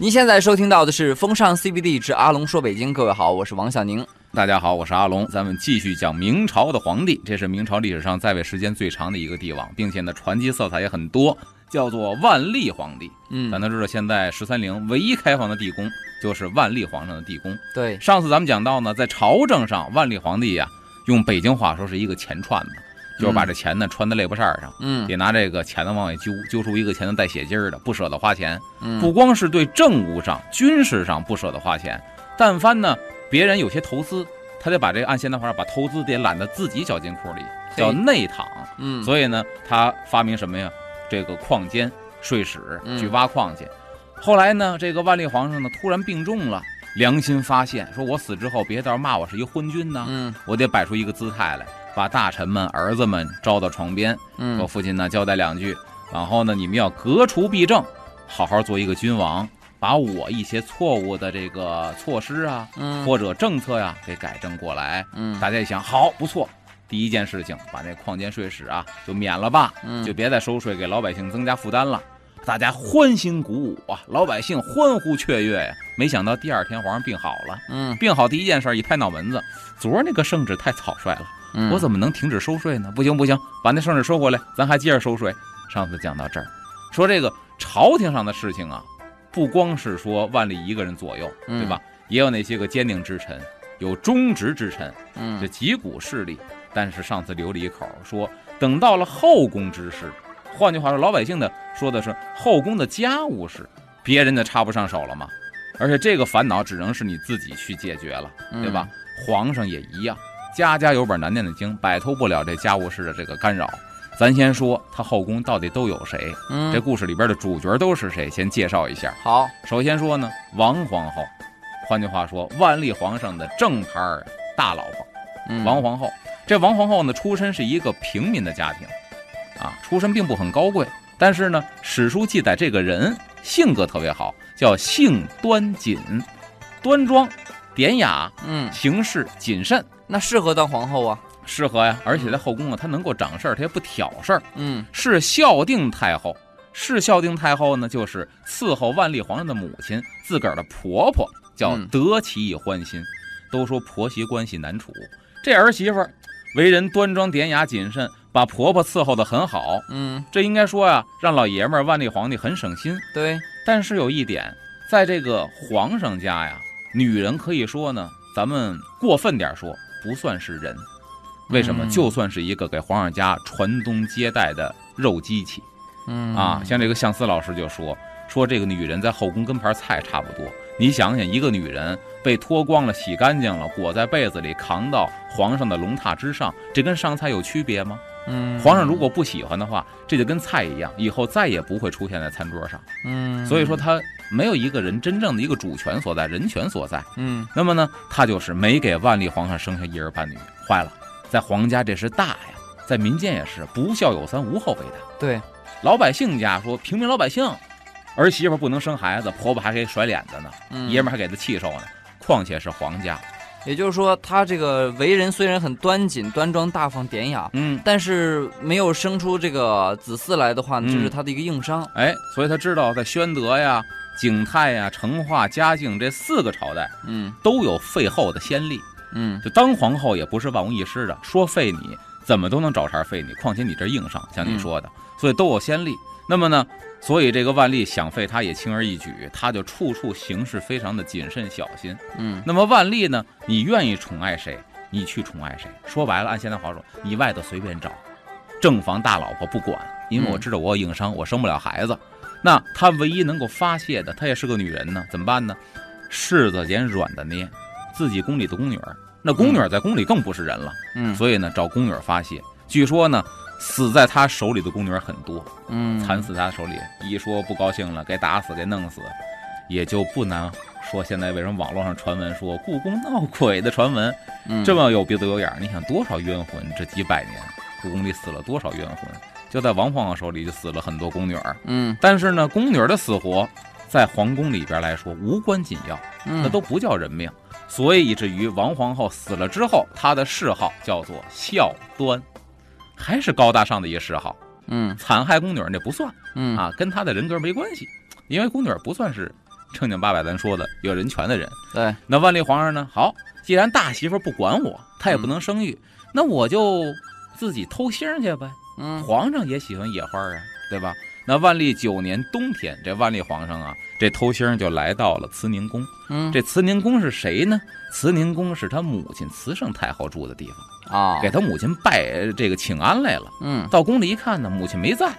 您现在收听到的是《风尚 CBD 之阿龙说北京》，各位好，我是王小宁。大家好，我是阿龙，咱们继续讲明朝的皇帝，这是明朝历史上在位时间最长的一个帝王，并且呢传奇色彩也很多，叫做万历皇帝。嗯咱都知道，现在十三陵唯一开放的地宫就是万历皇上的地宫。对，上次咱们讲到呢，在朝政上，万历皇帝呀、用北京话说是一个钱串子，就是把这钱呢穿在肋巴扇上，嗯得拿这个钱呢往外揪，揪出一个钱呢带血筋儿的，不舍得花钱。嗯不光是对政务上、军事上不舍得花钱，但凡呢别人有些投资，他得把这个按现代话，把投资得揽到自己小金库里，叫内躺。嗯，所以呢，他发明什么呀？这个矿监、税史嗯去挖矿去。后来呢，这个万历皇上呢突然病重了，良心发现，说我死之后别到时候骂我是一昏君呢，嗯我得摆出一个姿态来，把大臣们、儿子们招到床边，说嗯父亲呢交代两句，然后呢你们要革除弊政，好好做一个君王，把我一些错误的这个措施啊嗯或者政策呀给改正过来。嗯大家一想，好，不错。第一件事情，把那矿监税史啊就免了吧，嗯就别再收税给老百姓增加负担了。大家欢欣鼓舞啊，老百姓欢呼雀跃呀。没想到第二天皇上病好了，嗯病好第一件事一拍脑门子，昨儿那个圣旨太草率了，嗯，我怎么能停止收税呢？不行不行，把那圣旨收回来，咱还接着收税。上次讲到这儿，说这个朝廷上的事情啊，不光是说万历一个人左右，嗯对吧？也有那些个坚定之臣，有忠直之臣，这嗯几股势力。但是上次留了一口，说等到了后宫之事，换句话说，老百姓的说的是后宫的家务事，别人的插不上手了吗？而且这个烦恼只能是你自己去解决了，嗯对吧？皇上也一样，家家有本难念的经，摆脱不了这家务事的这个干扰。咱先说他后宫到底都有谁，嗯，这故事里边的主角都是谁？先介绍一下。好，首先说呢，王皇后，换句话说，万历皇上的正牌大老婆。嗯王皇后。这王皇后呢，出身是一个平民的家庭，啊，出身并不很高贵，但是呢，史书记载这个人性格特别好，叫性端谨，端庄、典雅，嗯，行事谨慎，那适合当皇后啊。适合呀。而且在后宫啊，她能够掌事儿，她也不挑事儿，嗯是孝定太后。是孝定太后呢，就是伺候万历皇上的母亲，自个儿的婆婆叫嗯得其以欢心。都说婆媳关系难处，这儿媳妇儿为人端庄典雅谨慎，把婆婆伺候得很好，嗯，这应该说呀，让老爷们儿万历皇帝很省心。对，但是有一点，在这个皇上家呀，女人可以说呢，咱们过分点说，不算是人。为什么？嗯就算是一个给皇上家传宗接代的肉机器嗯啊！像这个相思老师就说说这个女人在后宫跟盘菜差不多。你想想，一个女人被脱光了、洗干净了，裹在被子里扛到皇上的龙榻之上，这跟上菜有区别吗？嗯，皇上如果不喜欢的话，这就跟菜一样，以后再也不会出现在餐桌上。嗯，所以说，他没有一个人真正的一个主权所在、人权所在。嗯那么呢，他就是没给万历皇上生下一儿半女，坏了，在皇家这是大呀，在民间也是不孝有三，无后为大。对，老百姓家说平民老百姓，儿媳妇不能生孩子，婆婆还给甩脸子呢，嗯爷们还给他气受呢，况且是皇家。也就是说，他这个为人虽然很端谨、端庄、大方、典雅，嗯，但是没有生出这个子嗣来的话呢，嗯这是他的一个硬伤。哎，所以他知道在宣德呀、景泰呀、成化、嘉靖这四个朝代嗯都有废后的先例。嗯就当皇后也不是万无一失的，说废你怎么都能找茬废你，况且你这硬伤，像你说的，所以都有先例。那么呢，所以这个万历想废他也轻而易举，他就处处行事非常的谨慎小心。嗯那么万历呢，你愿意宠爱谁，你去宠爱谁。说白了，按现在话说，你外头随便找，正房大老婆不管，因为我嗯知道我有硬伤，我生不了孩子。那他唯一能够发泄的，他也是个女人呢，怎么办呢？柿子捡软的捏，自己宫里的宫女儿，那宫女儿在宫里更不是人了，嗯所以呢，找宫女儿发泄。据说呢，死在他手里的宫女儿很多，嗯，惨死他手里，一说不高兴了，给打死，给弄死，也就不难说现在为什么网络上传闻说故宫闹鬼的传闻嗯这么有鼻子有眼儿？你想多少冤魂？这几百年，故宫里死了多少冤魂？就在王皇后手里就死了很多宫女儿。嗯但是呢，宫女儿的死活，在皇宫里边来说无关紧要，嗯，那都不叫人命。所以以至于王皇后死了之后，她的谥号叫做孝端，还是高大上的一个谥号。嗯残害宫女儿那不算嗯啊，跟她的人格没关系，因为宫女儿不算是正经八百咱说的有人权的人。对，那万历皇上呢？好，既然大媳妇不管我，她也不能生育，那我就自己偷腥去呗。嗯皇上也喜欢野花啊，对吧？那万历九年冬天，这万历皇上啊，这偷腥就来到了慈宁宫。嗯，这慈宁宫是谁呢？慈宁宫是他母亲慈圣太后住的地方，啊，给他母亲拜这个请安来了。嗯到宫里一看呢，母亲没在，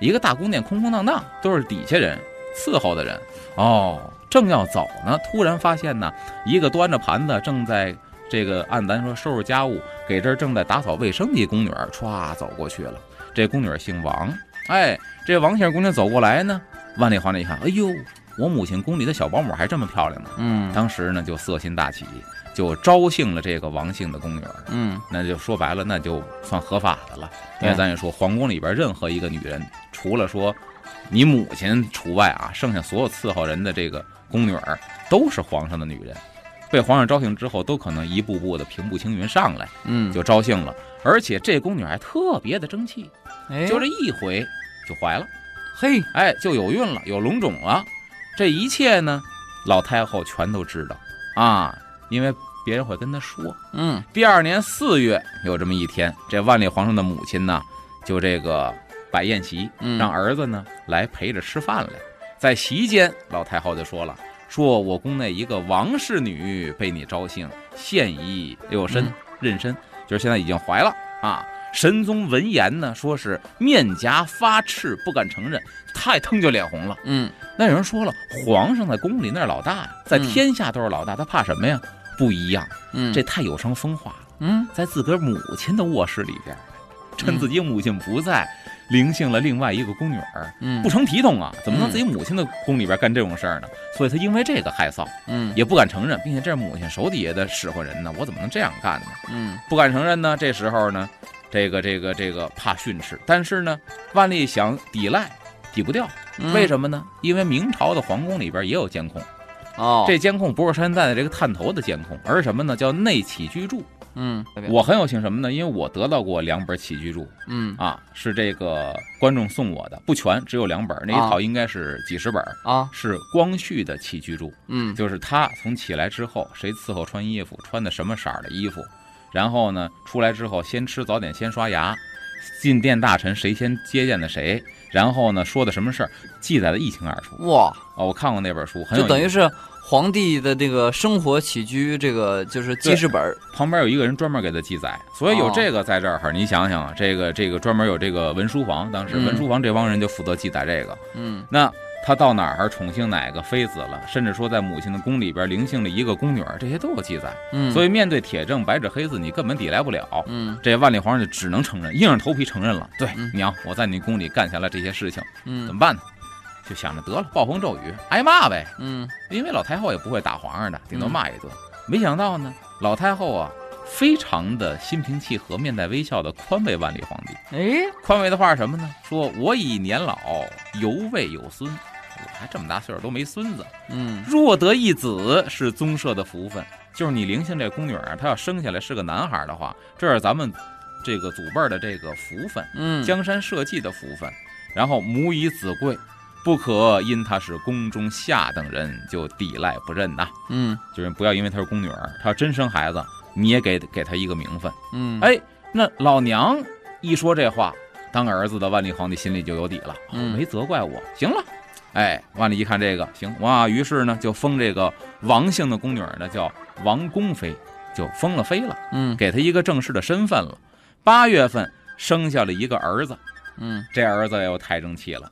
一个大宫殿空空荡荡，都是底下人伺候的人。哦，正要走呢，突然发现呢，一个端着盘子正在这个按咱说收拾家务，给这儿正在打扫卫生的一宫女儿歘走过去了。这宫女儿姓王，哎，这王姓宫女走过来呢，万历皇帝一看，哎呦，我母亲宫里的小保姆还这么漂亮呢。嗯当时呢就色心大起，就招幸了这个王姓的宫女儿。嗯那就说白了，那就算合法的了。因为咱也说，皇宫里边任何一个女人，除了说你母亲除外啊，剩下所有伺候人的这个宫女儿都是皇上的女人。被皇上招幸之后，都可能一步步的平步青云上来，嗯，就招幸了。而且这宫女还特别的争气，哎，就这一回就怀了，嘿，哎，就有孕了，有龙种了。这一切呢，老太后全都知道啊，因为别人会跟她说。嗯第二年四月有这么一天，这万历皇上的母亲呢，就这个摆宴席，嗯让儿子呢来陪着吃饭来。在席间，老太后就说了：“说我宫内一个王氏女被你招幸，现已有身嗯妊娠，就是现在已经怀了啊。”神宗闻言呢，说是面颊发赤，不敢承认，他也腾就脸红了。嗯那有人说了，皇上在宫里那是老大呀，在嗯天下都是老大，他怕什么呀？不一样，嗯，这太有伤风化了。嗯在自个儿母亲的卧室里边，趁自己母亲不在，灵幸了另外一个宫女儿，嗯不成体统啊！怎么能嗯自己母亲的宫里边干这种事儿呢？所以他因为这个害臊，嗯也不敢承认，并且这是母亲手底下的使唤人呢，我怎么能这样干呢？嗯不敢承认呢。这时候呢，这个这个这个怕训斥，但是呢，万历想抵赖，抵不掉。嗯，为什么呢？因为明朝的皇宫里边也有监控，哦，这监控不是现在的这个探头的监控，而是什么呢？叫内起居注。嗯我很有幸什么呢？因为我得到过两本起居注嗯啊，是这个观众送我的，不全，只有两本，那一啊套应该是几十本，啊是光绪的起居注，嗯就是他从起来之后，谁伺候穿衣服，穿的什么色儿的衣服，然后呢出来之后先吃早点，先刷牙，进殿大臣谁先接见的谁，然后呢说的什么事儿，记载的一清二楚。哇，哦，我看过那本书，很有。就等于是皇帝的这个生活起居，这个就是记事本儿旁边有一个人专门给他记载，所以有哦这个在这儿，你想想啊，这个这个专门有这个文书房，当时嗯文书房这帮人就负责记载这个。嗯那他到哪儿宠幸哪个妃子了，甚至说在母亲的宫里边灵幸了一个宫女儿，这些都有记载。嗯，所以面对铁证白纸黑字，你根本抵赖不了。嗯这万历皇上就只能承认，硬着头皮承认了。对，嗯娘，我在你宫里干下了这些事情，嗯怎嗯么办呢？就想着得了，暴风骤雨，挨骂呗。嗯因为老太后也不会打皇上的，顶多骂一顿。没想到呢，老太后啊，非常的心平气和、面带微笑的宽慰万历皇帝。哎宽慰的话是什么呢？说我已年老，犹未有孙，我还这么大岁数都没孙子。嗯若得一子，是宗社的福分。就是你灵性这宫女儿，她要生下来是个男孩的话，这是咱们这个祖辈儿的这个福分，嗯江山社稷的福分。然后母以子贵，不可因她是宫中下等人就抵赖不认呐。嗯就是不要因为她是宫女儿，她要真生孩子，你也给给她一个名分。嗯哎，那老娘一说这话，当儿子的万历皇帝心里就有底了，嗯没责怪我，行了。哎，万历一看这个行哇，于是呢就封这个王姓的宫女儿呢叫王宫妃，就封了妃了，嗯给她一个正式的身份了。八月份生下了一个儿子，嗯这儿子又太争气了，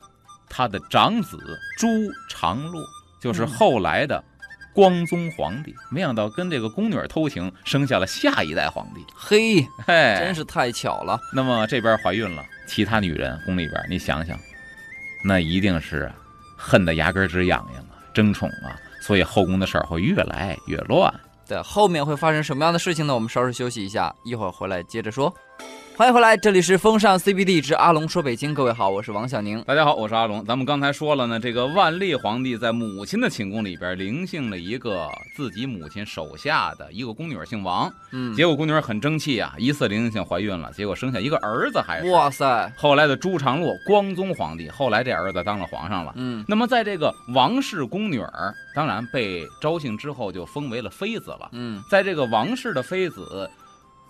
他的长子朱常洛就是嗯后来的光宗皇帝，没想到跟这个宫女偷情，生下了下一代皇帝。嘿，嘿，真是太巧了。那么这边怀孕了，其他女人宫里边，你想想，那一定是恨得牙根直痒痒啊，争宠啊，所以后宫的事儿会越来越乱。对，后面会发生什么样的事情呢？我们稍事休息一下，一会儿回来接着说。欢迎回来，这里是风尚 CBD 之阿龙说北京。各位好，我是王小宁。大家好，我是阿龙。咱们刚才说了呢，这个万历皇帝在母亲的寝宫里边灵幸了一个自己母亲手下的一个宫女，姓王。嗯，结果宫女很争气啊，一次灵性怀孕了，结果生下一个儿子，还是哇塞。后来的朱常洛，光宗皇帝，后来这儿子当了皇上了。嗯，那么在这个王氏宫女儿，当然被招幸之后就封为了妃子了。嗯，在这个王氏的妃子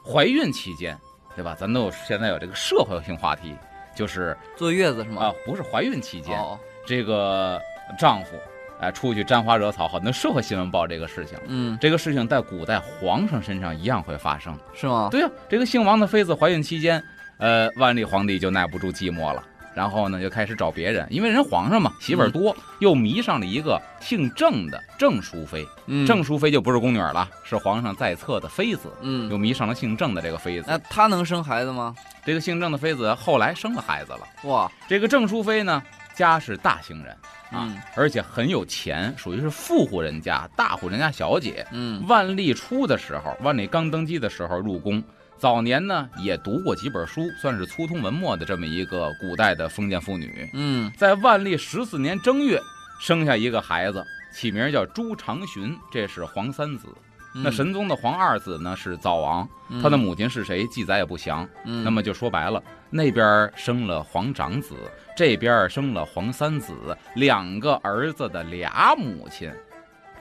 怀孕期间。对吧？咱都有现在有这个社会性话题，就是坐月子是吗？啊，不是怀孕期间，哦、这个丈夫哎出去沾花惹草，很多社会新闻报这个事情。嗯，这个事情在古代皇上身上一样会发生，是吗？对呀，这个姓王的妃子怀孕期间，呃，万历皇帝就耐不住寂寞了。然后呢，就开始找别人，因为人皇上嘛，媳妇儿多，又迷上了一个姓郑的郑淑妃。嗯，郑淑妃就不是宫女了，是皇上在册的妃子。嗯，又迷上了姓郑的这个妃子。那她能生孩子吗？这个姓郑的妃子后来生了孩子了。哇，这个郑淑妃呢，家是大姓人啊，嗯、而且很有钱，属于是富户人家、大户人家小姐。嗯，万历初的时候，万历刚登基的时候入宫。早年呢，也读过几本书，算是粗通文墨的这么一个古代的封建妇女。嗯，在万历十四年正月，生下一个孩子，起名叫朱常洵，这是皇三子。嗯、那神宗的皇二子呢是早王，他的母亲是谁，记载也不详。嗯，那么就说白了，那边生了皇长子，这边生了皇三子，两个儿子的俩母亲，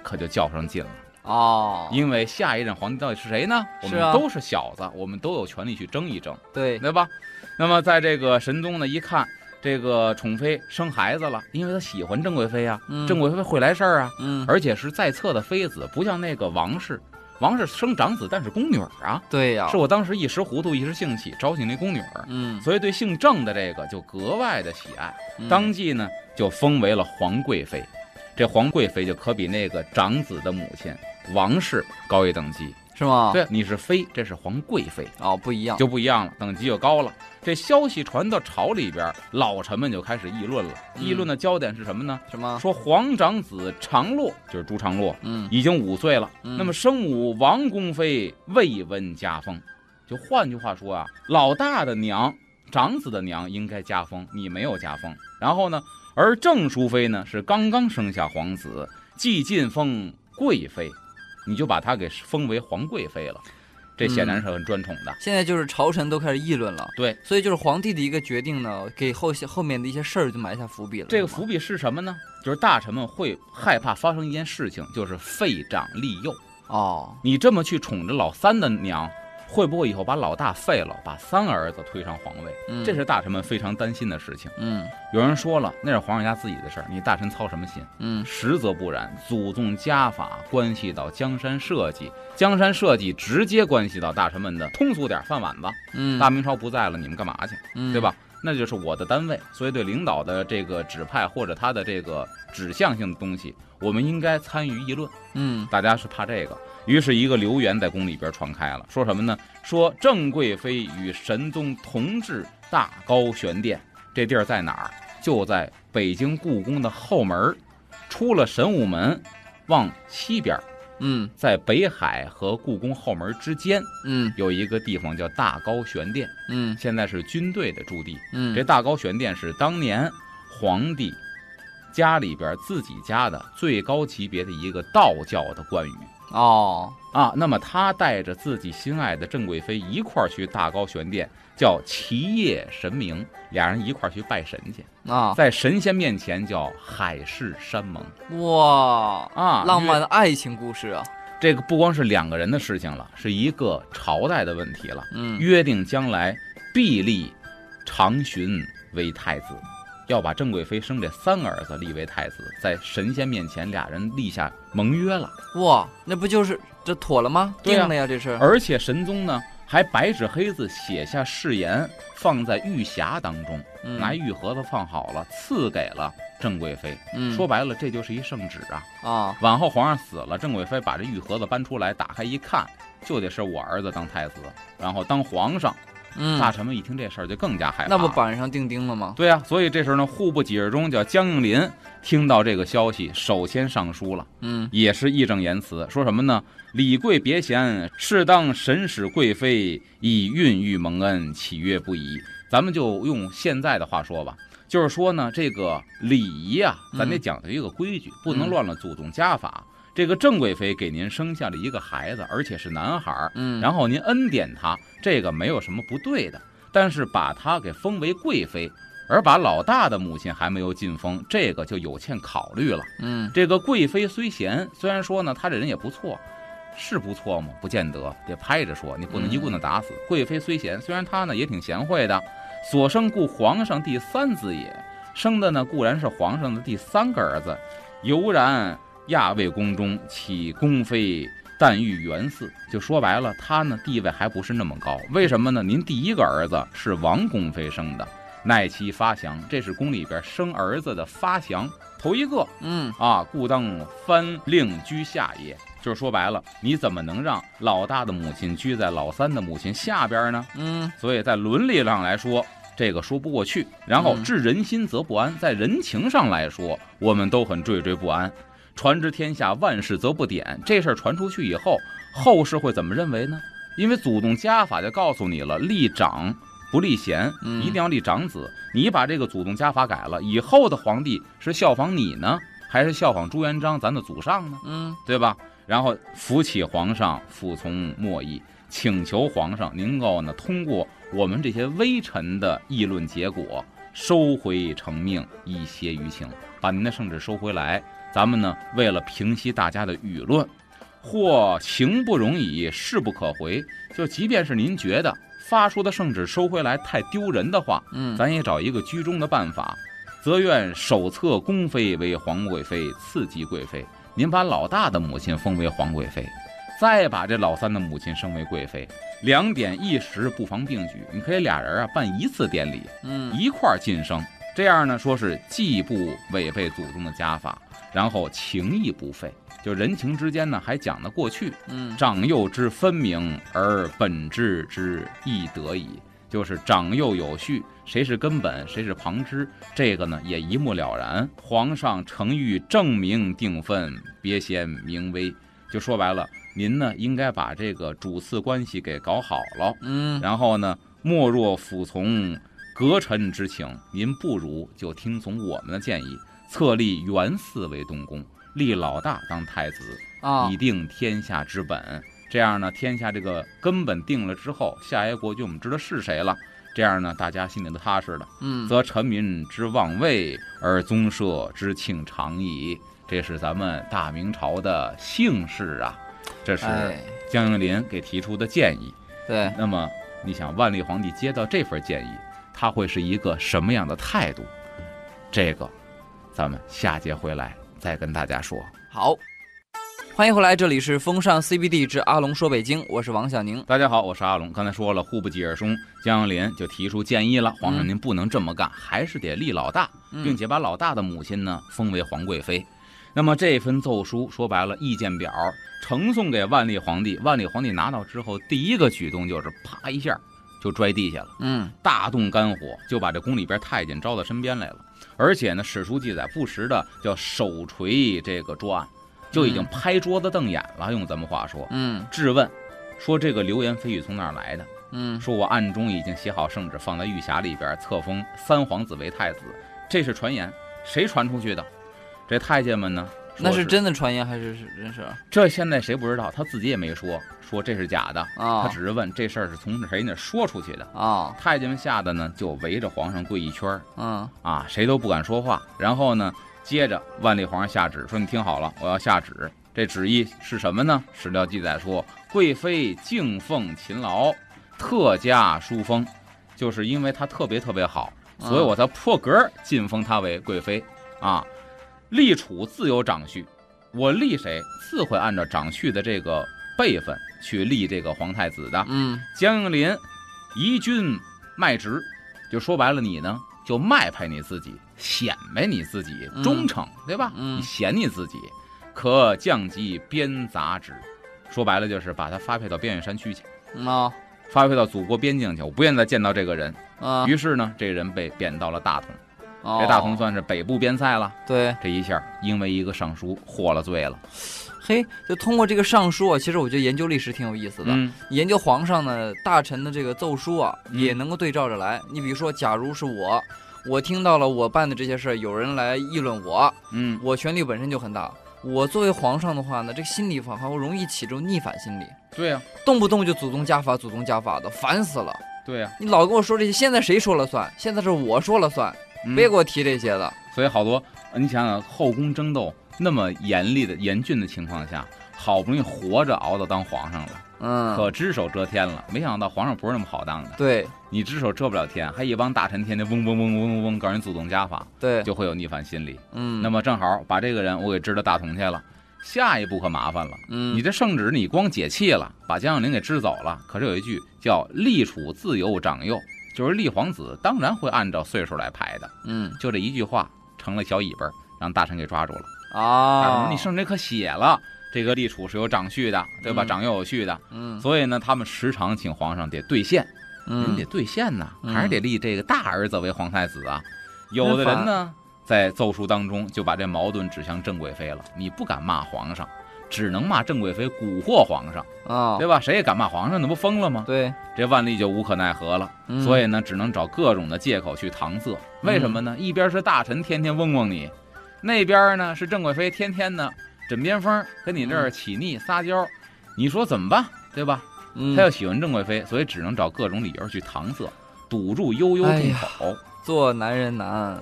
可就较上劲了。哦，因为下一任皇帝到底是谁呢？我们都是小子，我们都有权利去争一争，对。对吧？那么在这个神宗呢，一看这个宠妃生孩子了，因为他喜欢郑贵妃啊，嗯、郑贵妃会来事儿啊，嗯，而且是在册的妃子，不像那个王氏，王氏生长子，但是宫女啊，对呀，是我当时一时糊涂，一时兴起，招进那宫女，嗯，所以对姓郑的这个就格外的喜爱，嗯、当即呢就封为了皇贵妃，这皇贵妃就可比那个长子的母亲。王氏高一等级是吗？对，你是妃，这是皇贵妃哦，不一样，就不一样了，等级就高了。这消息传到朝里边，老臣们就开始议论了。嗯、议论的焦点是什么呢？什么？说皇长子常洛，就是朱常洛，嗯，已经五岁了。嗯、那么生母王宫妃未闻家风，就换句话说啊，老大的娘，长子的娘应该加封，你没有加封。然后呢，而郑淑妃呢是刚刚生下皇子，既晋封贵妃。你就把她给封为皇贵妃了，这显然是很专宠的。嗯、现在就是朝臣都开始议论了，对，所以就是皇帝的一个决定呢，给后后面的一些事儿就埋下伏笔了。这个伏笔是什么呢？就是大臣们会害怕发生一件事情，就是废长立幼。哦，你这么去宠着老三的娘，会不会以后把老大废了，把三个儿子推上皇位？嗯、这是大臣们非常担心的事情。嗯，有人说了，那是皇上家自己的事儿，你大臣操什么心？嗯，实则不然，祖宗家法关系到江山社稷，江山社稷直接关系到大臣们的通俗点饭碗子。嗯，大明朝不在了，你们干嘛去？嗯，对吧？那就是我的单位，所以对领导的这个指派或者他的这个指向性的东西，我们应该参与议论。嗯，大家是怕这个，于是一个流言在宫里边传开了，说什么呢？说郑贵妃与神宗同治大高玄殿，这地儿在哪儿？就在北京故宫的后门，出了神武门，往西边。嗯，在北海和故宫后门之间，嗯，有一个地方叫大高玄殿，嗯，现在是军队的驻地，嗯，这大高玄殿是当年皇帝家里边自己家的最高级别的一个道教的关羽，哦，啊，那么他带着自己心爱的郑贵妃一块儿去大高玄殿，叫齐夜神明，俩人一块儿去拜神去，啊，在神仙面前叫海誓山盟，哇，啊，浪漫的爱情故事啊，这个不光是两个人的事情了，是一个朝代的问题了。嗯，约定将来必立长洵为太子，要把郑贵妃生这三个儿子立为太子，在神仙面前俩人立下盟约了。哇，那不就是这妥了吗？啊定了呀，这是，而且神宗呢还白纸黑字写下誓言，放在玉匣当中，嗯拿玉盒子放好了，赐给了郑贵妃。嗯说白了，这就是一圣旨啊。啊，往后皇上死了，郑贵妃把这玉盒子搬出来，打开一看，就得是我儿子当太子，然后当皇上。嗯，大臣们一听这事儿就更加害怕。那不板上钉钉了吗？对啊，所以这时候呢，户部几日中叫江应麟听到这个消息，首先上书了，嗯也是义正言辞，说什么呢？李贵别嫌，适当审使贵妃，以孕育蒙恩，岂曰不已？咱们就用现在的话说吧，就是说呢，这个礼仪啊，咱得嗯讲究一个规矩，不能嗯乱了祖宗家法。这个郑贵妃给您生下了一个孩子，而且是男孩儿，嗯，然后您恩典他，这个没有什么不对的。但是把他给封为贵妃，而把老大的母亲还没有晋封，这个就有欠考虑了。嗯这个贵妃虽贤，虽然说呢，她这人也不错，是不错吗？不见得，得拍着说，你不能一棍子打死。贵妃虽贤，虽然她呢也挺贤惠的，所生故皇上第三子也，生的呢固然是皇上的第三个儿子，犹然亚卫宫中起宫妃。但遇元嗣，就说白了，他呢地位还不是那么高。为什么呢？您第一个儿子是王宫妃生的，奈其发祥，这是宫里边生儿子的发祥头一个。嗯啊，故当藩令居下也。就是说白了，你怎么能让老大的母亲居在老三的母亲下边呢？嗯所以在伦理上来说，这个说不过去。然后嗯治人心则不安，在人情上来说，我们都很惴惴不安。传之天下，万事则不典。这事儿传出去以后，后世会怎么认为呢？因为祖宗家法就告诉你了，立长不立贤，嗯一定要立长子。你把这个祖宗家法改了，以后的皇帝是效仿你呢，还是效仿朱元璋咱的祖上呢？嗯对吧？然后扶起皇上，服从莫议，请求皇上能够呢通过我们这些微臣的议论结果，收回成命，以歇于情，把您的圣旨收回来。咱们呢，为了平息大家的舆论，或情不容已，事不可回，就即便是您觉得发出的圣旨收回来太丢人的话，嗯，咱也找一个居中的办法，则愿手册宫妃为皇贵妃，次级贵妃。您把老大的母亲封为皇贵妃，再把这老三的母亲升为贵妃，两点一时不妨并举。你可以俩人啊办一次典礼，嗯一块儿晋升。这样呢，说是既不违背祖宗的家法，然后情义不废，就人情之间呢还讲得过去。嗯长幼之分明，而本质之亦得矣。就是长幼有序，谁是根本，谁是旁支，这个呢也一目了然。皇上诚欲正名定分，别嫌名威。就说白了，您呢应该把这个主次关系给搞好了，嗯然后呢，莫若服从阁臣之请，您不如就听从我们的建议，册立元嗣为东宫，立老大当太子，啊以定天下之本。这样呢，天下这个根本定了之后，下一个国君我们知道是谁了。这样呢，大家心里都踏实了，嗯则臣民之望位，而宗社之庆长矣。这是咱们大明朝的幸事啊，这是哎江应林给提出的建议。对那么，你想万历皇帝接到这份建议，他会是一个什么样的态度？这个，咱们下节回来再跟大家说。好。欢迎回来，这里是风尚 CBD 之阿龙说北京，我是王小宁。大家好，我是阿龙。刚才说了，户部几日中江应麟就提出建议了，皇上嗯您不能这么干，还是得立老大，嗯并且把老大的母亲呢封为皇贵妃。那么这份奏书说白了，意见表呈送给万历皇帝。万历皇帝拿到之后，第一个举动就是啪一下就拽地下了。嗯大动肝火，就把这宫里边太监招到身边来了。而且呢，史书记载不时的叫手锤这个桌案，就已经嗯拍桌子瞪眼了。用咱们话说，嗯质问说这个流言蜚语从哪儿来的？嗯说我暗中已经写好圣旨，放在玉匣里边，册封三皇子为太子。这是传言，谁传出去的？这太监们呢？说那是真的传言还是是真事儿这现在谁不知道？他自己也没说，说这是假的啊。他啊只是问这事儿是从谁那说出去的。啊太监们吓得呢，就围着皇上跪一圈儿嗯啊，谁都不敢说话。然后呢，接着万历皇上下旨说：“你听好了，我要下旨。这旨意是什么呢？史料记载说，贵妃敬奉勤劳，特加书封，就是因为她特别特别好，所以我才破格晋封她为贵妃啊。立储自有长序，我立谁自会按照长序的这个辈分去立这个皇太子的。嗯江应麟宜君卖职，就说白了，你呢就卖派你自己，显摆你自己嗯忠诚，对吧？嗯你显你自己，可降级编杂职。说白了就是把他发配到边远山区去，啊发配到祖国边境去，我不愿意再见到这个人。啊，于是呢，这个人被贬到了大同，哦这大同算是北部边塞了。对，这一下，因为一个尚书获了罪了。嘿，就通过这个尚书啊，其实我觉得研究历史挺有意思的。嗯研究皇上呢，大臣的这个奏书啊，嗯也能够对照着来。你比如说，假如是我，我听到了我办的这些事儿，有人来议论我，嗯，我权力本身就很大。我作为皇上的话呢，这个心理反而容易起这种逆反心理，对呀、动不动就祖宗家法、祖宗家法的，烦死了。对呀、你老跟我说这些，现在谁说了算？现在是我说了算，嗯别给我提这些了。所以好多，呃你想想后宫争斗那么严厉的、严峻的情况下，好不容易活着熬到当皇上了，嗯，可只手遮天了。没想到皇上不是那么好当的，对你只手遮不了天，还一帮大臣天天嗡嗡嗡嗡嗡嗡告人祖宗家法，对，就会有逆反心理。嗯，那么正好把这个人我给支到大同去了，下一步可麻烦了。嗯，你这圣旨你光解气了，把江小玲给支走了，可是有一句叫“立储自由长幼”，就是立皇子当然会按照岁数来排的。嗯就这一句话成了小尾巴，让大臣给抓住了。啊说，你圣旨可写了，这个立储是有长序的，对吧？嗯长幼有序的，嗯所以呢，他们时常请皇上得兑现，人嗯得兑现呐，嗯还是得立这个大儿子为皇太子啊。有的人呢，在奏书当中就把这矛盾指向郑贵妃了，你不敢骂皇上。只能骂郑贵妃蛊惑皇上，啊，对吧？谁也敢骂皇上，那不疯了吗？对，这万历就无可奈何了，嗯所以呢，只能找各种的借口去搪塞。为什么呢？一边是大臣天天嗡嗡你，那边呢是郑贵妃天天呢枕边风跟你这儿起腻撒娇，你说怎么办？对吧？嗯他又喜欢郑贵妃，所以只能找各种理由去搪塞，堵住悠悠众口。做男人难，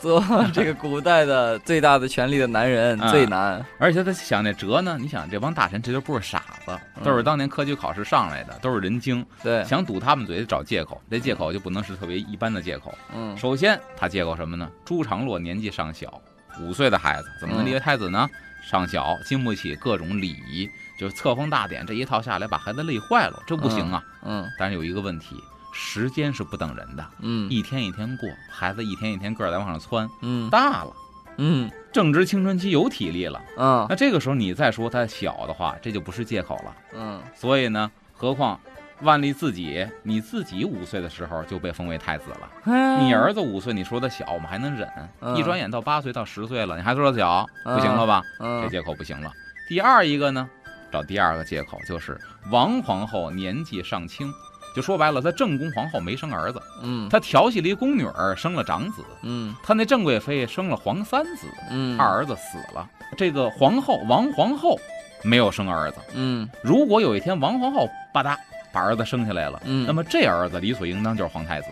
做 这个古代的最大的权力的男人啊最难。而且他想那辙呢，你想这帮大臣这都不是傻子，都是当年科举考试上来的，都是人精，对，想堵他们嘴得找借口，这借口就不能是特别一般的借口。嗯首先，他借口什么呢？朱常洛年纪尚小，五岁的孩子怎么能立为太子呢？尚小，经不起各种礼仪，就是册封大典这一套下来，把孩子累坏了，这不行啊。嗯但是有一个问题，时间是不等人的，嗯一天一天过，孩子一天一天个儿在往上窜，嗯大了，嗯正值青春期，有体力了。嗯那这个时候你再说他小的话，这就不是借口了。嗯所以呢，何况万历自己，你自己五岁的时候就被封为太子了。嗯，你儿子五岁，你说他小，我们还能忍。嗯一转眼到八岁到十岁了，你还说他小，嗯不行了吧？这嗯借口不行了。第二一个呢，找第二个借口就是王皇后年纪尚轻，就说白了，她正宫皇后没生儿子，嗯她调戏了一宫女儿，生了长子。嗯她那郑贵妃生了皇三子，嗯二儿子死了。这个皇后王皇后没有生儿子。嗯如果有一天王皇后吧嗒把儿子生下来了，嗯那么这儿子理所应当就是皇太子，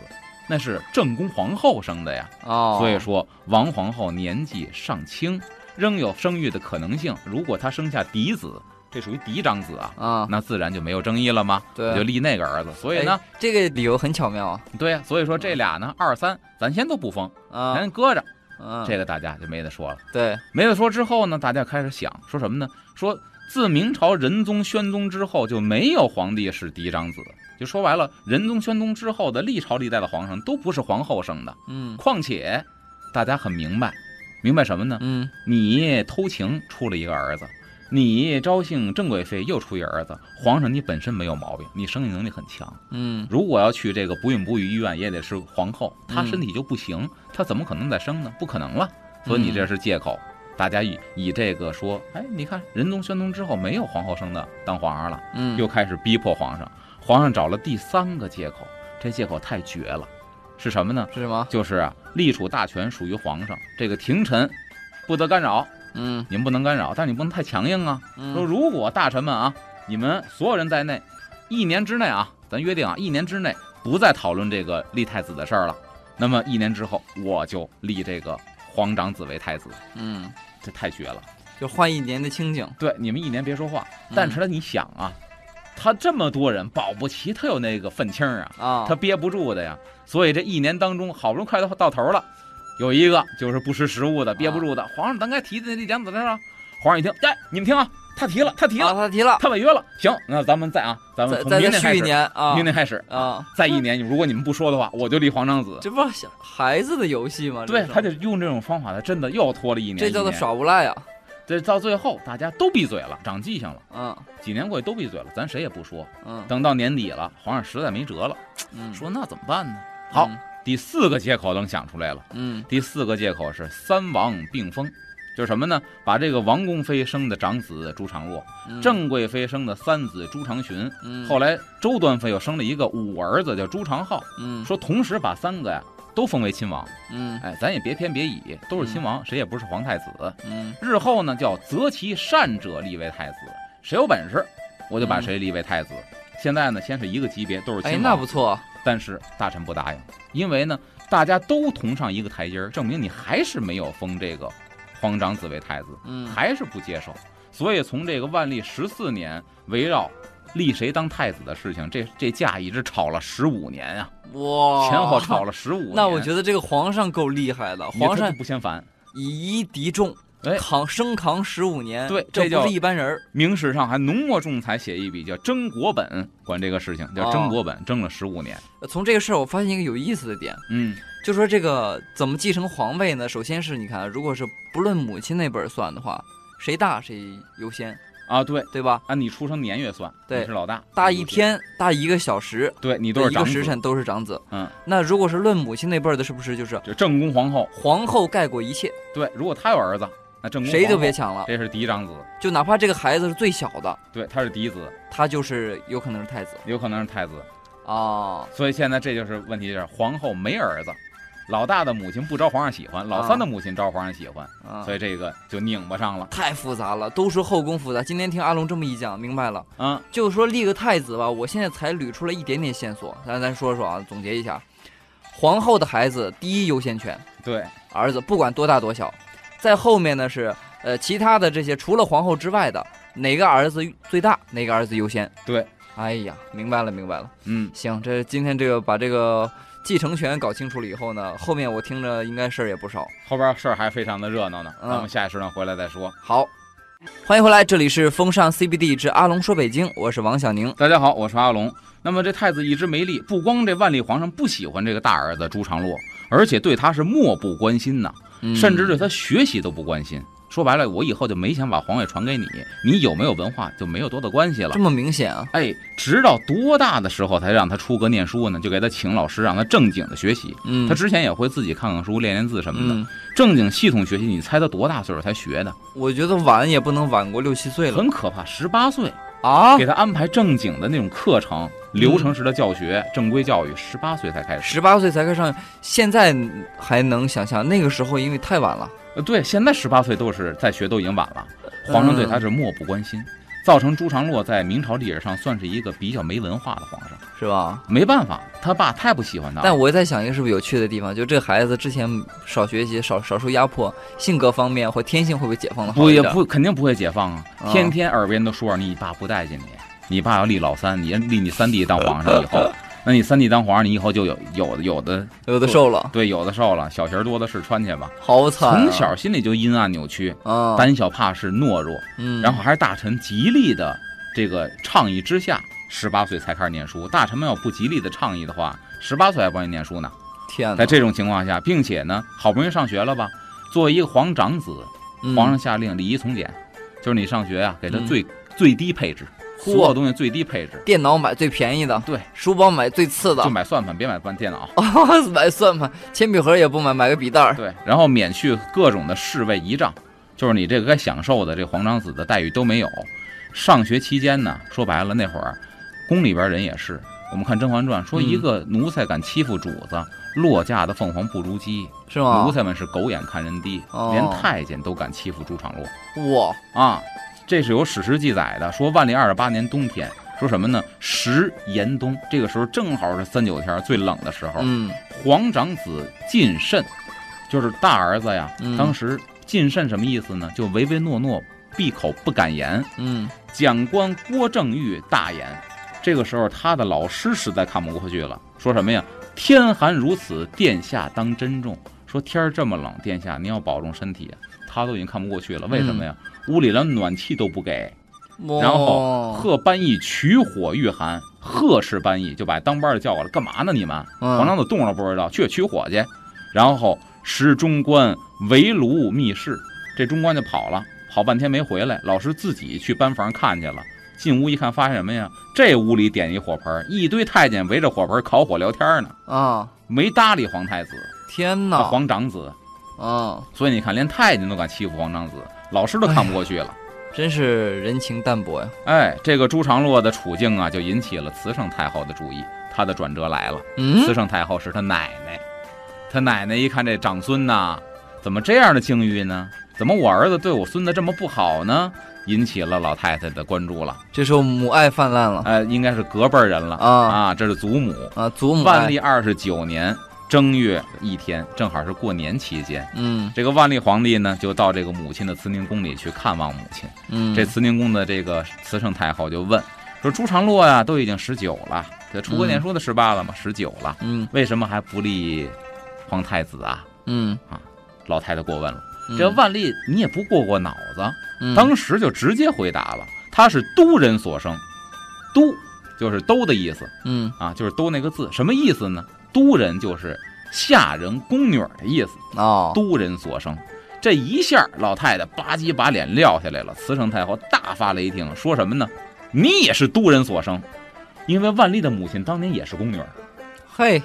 那是正宫皇后生的呀。哦，所以说王皇后年纪尚轻，仍有生育的可能性。如果她生下嫡子，这属于嫡长子啊，啊，那自然就没有争议了吗？对就立那个儿子。所以呢哎，这个理由很巧妙啊对呀，所以说这俩呢，二三咱先都不封，啊，咱搁着。嗯这个大家就没得说了。对，没得说之后呢，大家开始想说什么呢？说自明朝仁宗、宣宗之后就没有皇帝是嫡长子，就说白了，仁宗、宣宗之后的历朝历代的皇上都不是皇后生的。嗯况且大家很明白，明白什么呢？嗯你偷情出了一个儿子，你招幸郑贵妃又出一儿子，皇上你本身没有毛病，你生育能力很强。嗯如果要去这个不孕不育医院，也得是皇后，她嗯身体就不行，她怎么可能再生呢？不可能了。所以你这是借口。大家以以这个说，哎，你看仁宗、宣宗之后没有皇后生的当皇上了，嗯，又开始逼迫皇上。皇上找了第三个借口，这借口太绝了，是什么呢？是什么？就是啊，立储大权属于皇上，这个廷臣不得干扰，嗯你们不能干扰，但你不能太强硬啊。说嗯如果大臣们啊，你们所有人在内，一年之内啊，咱约定啊，一年之内不再讨论这个立太子的事儿了，那么一年之后我就立这个皇长子为太子，嗯，这太绝了。就换一年的清静。对，你们一年别说话，嗯但是呢，你想啊，他这么多人，保不齐他有那个愤青啊，他憋不住的呀。所以这一年当中，好不容易快到到头了，有一个就是不识时务的，憋不住的，皇上咱该提的那点子的事儿啊。皇上一听，哎，你们听啊，他提了，他提啊，了，他提了，他违约了。行，那咱们再啊，咱们从再再再续一明年开始，年啊明年开始，啊，再一年，如果你们不说的话，我就立皇长子。这不孩子的游戏吗？对，是他就用这种方法，他真的又拖了一年。这叫做耍无赖啊！这到最后大家都闭嘴了，长记性了。嗯几年过去都闭嘴了，咱谁也不说。嗯等到年底了，皇上实在没辙了，嗯，说那怎么办呢？好，第四个借口能想出来了。嗯第四个借口是三王并封，就是什么呢？把这个王宫妃生的长子朱常洛，嗯郑贵妃生的三子朱常洵，嗯后来周端妃又生了一个五儿子叫朱常浩，嗯说同时把三个呀都封为亲王。嗯哎，咱也别偏别倚，都是亲王，谁也不是皇太子。嗯日后呢，叫择其善者立为太子，谁有本事，我就把谁立为太子。现在呢，先是一个级别，都是亲哎王，那不错，但是大臣不答应，因为呢，大家都同上一个台阶儿，证明你还是没有封这个皇长子为太子，嗯还是不接受。所以从这个万历十四年围绕立谁当太子的事情，这这架一直吵了十五年啊、哇，前后吵了十五年。那我觉得这个皇上够厉害的，皇上不嫌烦。以一敌众，哎扛生扛十五年，对这不是一般人儿。明史上还浓墨重彩写一笔，叫征国本，管这个事情叫征国本，征了十五年。从这个事儿，我发现一个有意思的点，嗯，就说这个怎么继承皇位呢？首先是你看，如果是不论母亲那辈儿算的话，谁大谁优先，啊，对，对吧？按你出生年月算，对你是老大，大一，天，大一个小时，对你都是一长子。个时辰都是长子。嗯，那如果是论母亲那辈儿的，是不是就是就正宫皇后，皇后盖过一切，对，如果他有儿子，那正宫谁都别抢了？这是嫡长子，就哪怕这个孩子是最小的，对，他是嫡子，他就是有可能是太子有可能是太子。哦。所以现在这就是问题，就是皇后没儿子，老大的母亲不招皇上喜欢，老三的母亲招皇上喜欢，啊所以这个就拧巴上了。太复杂了，都说后宫复杂。今天听阿龙这么一讲，明白了。啊，就说立个太子吧，我现在才捋出了一点点线索。咱咱说说啊，总结一下，皇后的孩子第一优先权，对，儿子不管多大多小。在后面呢是呃其他的这些除了皇后之外的哪个儿子最大，哪个儿子优先。对，哎呀，明白了明白了。嗯，行，这今天这个把这个继承权搞清楚了以后呢，后面我听着应该事儿也不少。后边事儿还非常的热闹呢，嗯咱们下一时段回来再说。好，欢迎回来，这里是风尚 CBD 之阿龙说北京，我是王小宁。大家好，我是阿龙。那么这太子一直没立，不光这万历皇上不喜欢这个大儿子朱常洛，而且对他是漠不关心呐，嗯甚至对他学习都不关心。说白了，我以后就没想把皇位传给你，你有没有文化就没有多大关系了这。么明显啊？哎，直到多大的时候才让他出阁念书呢？就给他请老师，让他正经的学习。嗯，他之前也会自己看看书、练练字什么的，嗯，正经系统学习。你猜他多大岁数才学的？我觉得晚也不能晚过六七岁了很可怕，十八岁啊给！他安排正经的那种课程、流程式的教学、正规教育，十八岁才开始。十八岁才开始上，现在还能想象，那个时候因为太晚了。呃，对，现在十八岁都是在学，都已经晚了。皇上对他是漠不关心，造成朱常洛在明朝历史上算是一个比较没文化的皇上。是吧？没办法，他爸太不喜欢他了。但我在想一个是不是有趣的地方，就这孩子之前少学习、少少受压迫，性格方面或天性会不会解放的好也不肯定不会解放啊！啊天天耳边都说着你爸不待见你，你爸要立老三，你立你三弟当皇上以后，那你三弟当皇上，你以后就有有有的有的瘦了，对有的瘦了，小鞋多的是穿去吧。好惨、啊！从小心里就阴暗扭曲，啊，胆小怕事懦弱，嗯，然后还是大臣极力的这个倡议之下，十八岁才开始念书。大臣们要不极力的倡议的话，十八岁还不让你念书呢。天哪，在这种情况下，并且呢，好不容易上学了吧，作为一个皇长子，嗯皇上下令礼仪从简，就是你上学啊、给他嗯最、最低配置，嚯所有东西最低配置。电脑买最便宜的，对，书包买最次的就，买算盘，别买电脑。买算盘，铅笔盒也不买，买个笔袋儿。对，然后免去各种的侍卫仪仗，就是你这个该享受的这皇长子的待遇都没有。上学期间呢，说白了那会儿，宫里边人也是。我们看《甄嬛传》说，嗯一个奴才敢欺负主子，落架的凤凰不如鸡。是吗？奴才们是狗眼看人低，哦连太监都敢欺负朱常洛。哇，啊，这是有史实记载的，说万历二十八年冬天，说什么呢？时严冬，这个时候正好是三九天最冷的时候。嗯皇长子晋慎，就是大儿子呀。嗯当时晋慎什么意思呢？就唯唯诺诺，闭口不敢言。嗯讲官郭正玉大言，这个时候他的老师实在看不过去了，说什么呀？天寒如此，殿下当珍重。说天儿这么冷，殿下您要保重身体。他都已经看不过去了，为什么呀？屋里连暖气都不给。哇然后贺班义取火御寒，贺氏班义就把当班的叫过来，干嘛呢？你们嗯皇长子动了不知道，去取火去。然后使中官围炉密室，这中官就跑了，跑半天没回来，老师自己去班房看去了。进屋一看，发现什么呀？这屋里点一火盆，一堆太监围着火盆烤火聊天呢，啊，没搭理皇太子、天哪，皇长子。啊，所以你看，连太监都敢欺负皇长子，老师都看不过去了。真是人情淡薄呀。哎，这个朱常洛的处境啊，就引起了慈圣太后的注意。他的转折来了，嗯慈圣太后是他奶奶，他奶奶一看这长孙呐，怎么这样的境遇呢？怎么我儿子对我孙子这么不好呢？引起了老太太的关注了。这时候母爱泛滥了哎，应该是隔辈儿人了啊啊，这是祖母。啊，祖母万，历二十九年正月一天，正好是过年期间，嗯。这个万历皇帝呢就到这个母亲的慈宁宫里去看望母亲。嗯，这慈宁宫的这个慈圣太后就问说：“朱常洛呀，都已经十九了，这出国念书的十八了嘛，十九了，嗯。为什么还不立皇太子啊？嗯，？”啊老太太过问了。嗯。这万历你也不过过脑子，嗯。当时就直接回答了：“他是都人所生，都就是都的意思。嗯。啊，就是都那个字，什么意思呢？都人就是下人宫女儿的意思，哦，都人所生。”这一下，老太太吧唧把脸撂下来了。慈圣太后大发雷霆，说什么呢？你也是都人所生，因为万历的母亲当年也是宫女儿。嘿，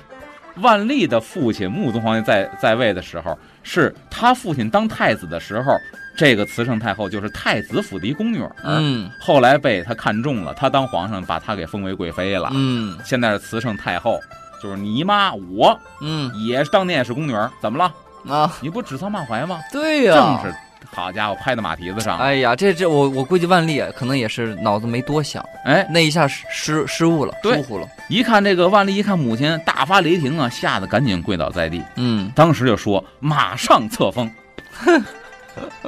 万历的父亲穆宗皇帝在在位的时候，是他父亲当太子的时候，这个慈圣太后就是太子府的一宫女儿。嗯后来被他看中了，他当皇上，把他给封为贵妃了。嗯现在是慈圣太后，就是你妈我嗯也当年也是宫女儿，怎么了？啊，你不指桑骂槐吗？对呀，正是，好家伙，拍到马蹄子上。哎呀，这这我我估计万历啊可能也是脑子没多想，哎，那一下失失失误了，对疏忽了。一看这个万历，一看母亲大发雷霆啊，吓得赶紧跪倒在地，嗯，当时就说马上册封。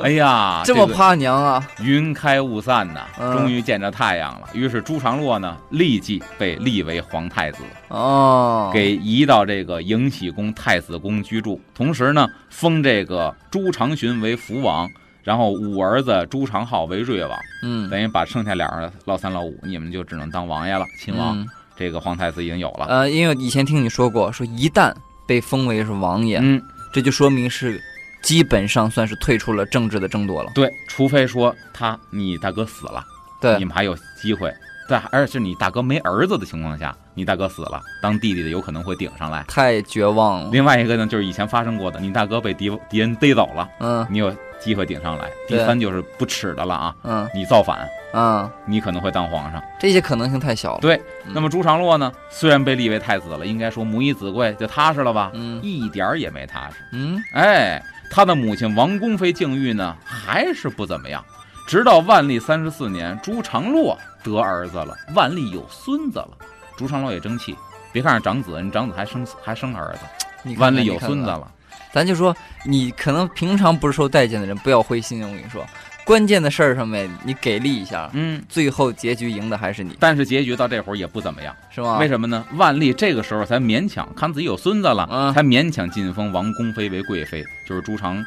哎呀，这么个怕娘啊？云开雾散呐，嗯终于见着太阳了。于是朱常洛呢，立即被立为皇太子，哦，给移到这个迎喜宫太子宫居住。同时呢，封这个朱常洵为福王，然后五儿子朱常浩为瑞王，嗯，等于把剩下俩人老三老五，你们就只能当王爷了，亲王。嗯这个皇太子已经有了。呃，因为以前听你说过，说一旦被封为是王爷，嗯，这就说明是基本上算是退出了政治的争夺了。对，除非说他你大哥死了，对你，们还有机会。对，而且是你大哥没儿子的情况下，你大哥死了，当弟弟的有可能会顶上来。太绝望了。另外一个呢，就是以前发生过的，你大哥被敌敌人逮走了，嗯你有机会顶上来。第三就是不耻的了啊，嗯你造反，嗯，你可能会当皇上。这些可能性太小了。对，嗯那么朱常洛呢，虽然被立为太子了，应该说母以子贵，就踏实了吧？嗯一点儿也没踏实。嗯哎，他的母亲王宫妃境遇呢，还是不怎么样。直到万历三十四年，朱常洛得儿子了，万历有孙子了，朱常洛也争气。别看是长子，人长子还生还生儿子，你看看万历有孙子了。咱就说你可能平常不是受待见的人，不要灰心。我跟你说，关键的事儿上面你给力一下，嗯，最后结局赢的还是你，但是结局到这会儿也不怎么样，是吗？为什么呢？万历这个时候才勉强看自己有孙子了，嗯才勉强晋封王宫妃为贵妃，就是朱常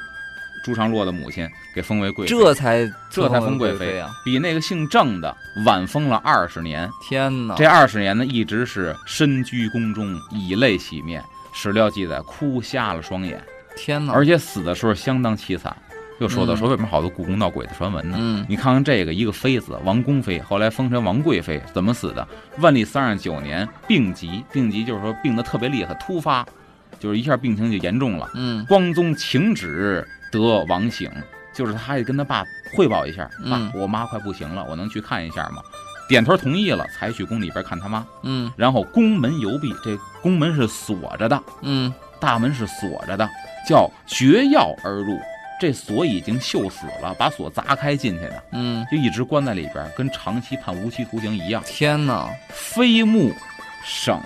朱常洛的母亲给封为贵妃，这才这才封贵妃妃啊！比那个姓郑的晚封了二十年。天哪，这二十年呢，一直是身居宫中，以泪洗面。史料记载，哭瞎了双眼，天哪！而且死的时候相当凄惨。又说到嗯说为什么好多故宫闹鬼的传闻呢？嗯你看看这个，一个妃子王宫妃，后来封成王贵妃，怎么死的？万历三十九年病疾，病疾就是说病得特别厉害，突发，就是一下病情就严重了。嗯光宗请旨得王醒，就是他还得跟他爸汇报一下，爸嗯，我妈快不行了，我能去看一下吗？点头同意了，才去宫里边看他妈。嗯然后宫门游闭，这宫门是锁着的，嗯大门是锁着的，叫绝钥而入。这锁已经锈死了，把锁砸开进去的，嗯，就一直关在里边，跟长期判无期徒刑一样。天哪！飞目省，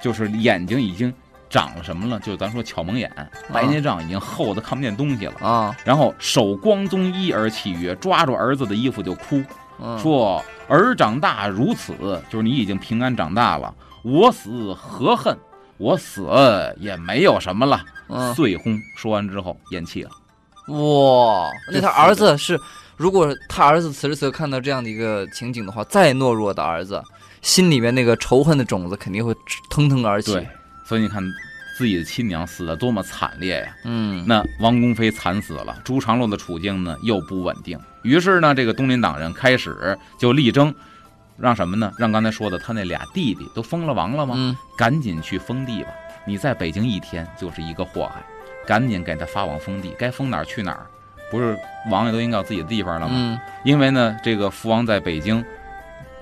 就是眼睛已经长了什么了？就是咱说巧蒙眼，白内障已经厚的看不见东西了。啊，然后手光宗一而泣曰：“抓住儿子的衣服就哭，嗯说儿长大如此，就是你已经平安长大了。我死何恨？我死也没有什么了。嗯，遂轰。说完之后咽气了。哇，那他儿子是，如果他儿子此时此刻看到这样的一个情景的话，再懦弱的儿子，心里面那个仇恨的种子肯定会腾腾而起。对，所以你看，自己的亲娘死得多么惨烈呀！嗯，那王公妃惨死了，朱常洛的处境呢又不稳定。于是呢，这个东林党人开始就力争，让什么呢？让刚才说的他那俩弟弟都封了王了吗？嗯赶紧去封地吧！你在北京一天就是一个祸害，赶紧给他发往封地，该封哪儿去哪儿。不是王爷都应该有自己的地方了吗？嗯因为呢，这个福王在北京，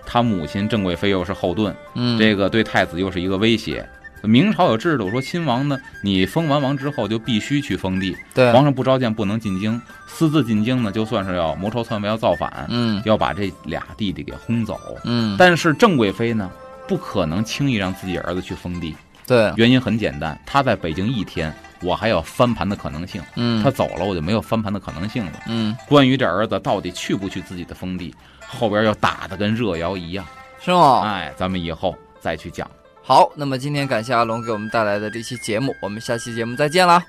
他母亲郑贵妃又是后盾，嗯，这个对太子又是一个威胁。明朝有制度说，亲王呢，你封完王之后就必须去封地，对，皇上不召见不能进京，私自进京呢，就算是要谋朝篡位，要造反，嗯要把这俩弟弟给轰走。嗯，但是郑贵妃呢，不可能轻易让自己儿子去封地，对，原因很简单，他在北京一天，我还有翻盘的可能性，嗯他走了我就没有翻盘的可能性了。嗯关于这儿子到底去不去自己的封地，后边要打的跟热窑一样。是吗？哎，咱们以后再去讲。好，那么今天感谢阿龙给我们带来的这期节目，我们下期节目再见啦。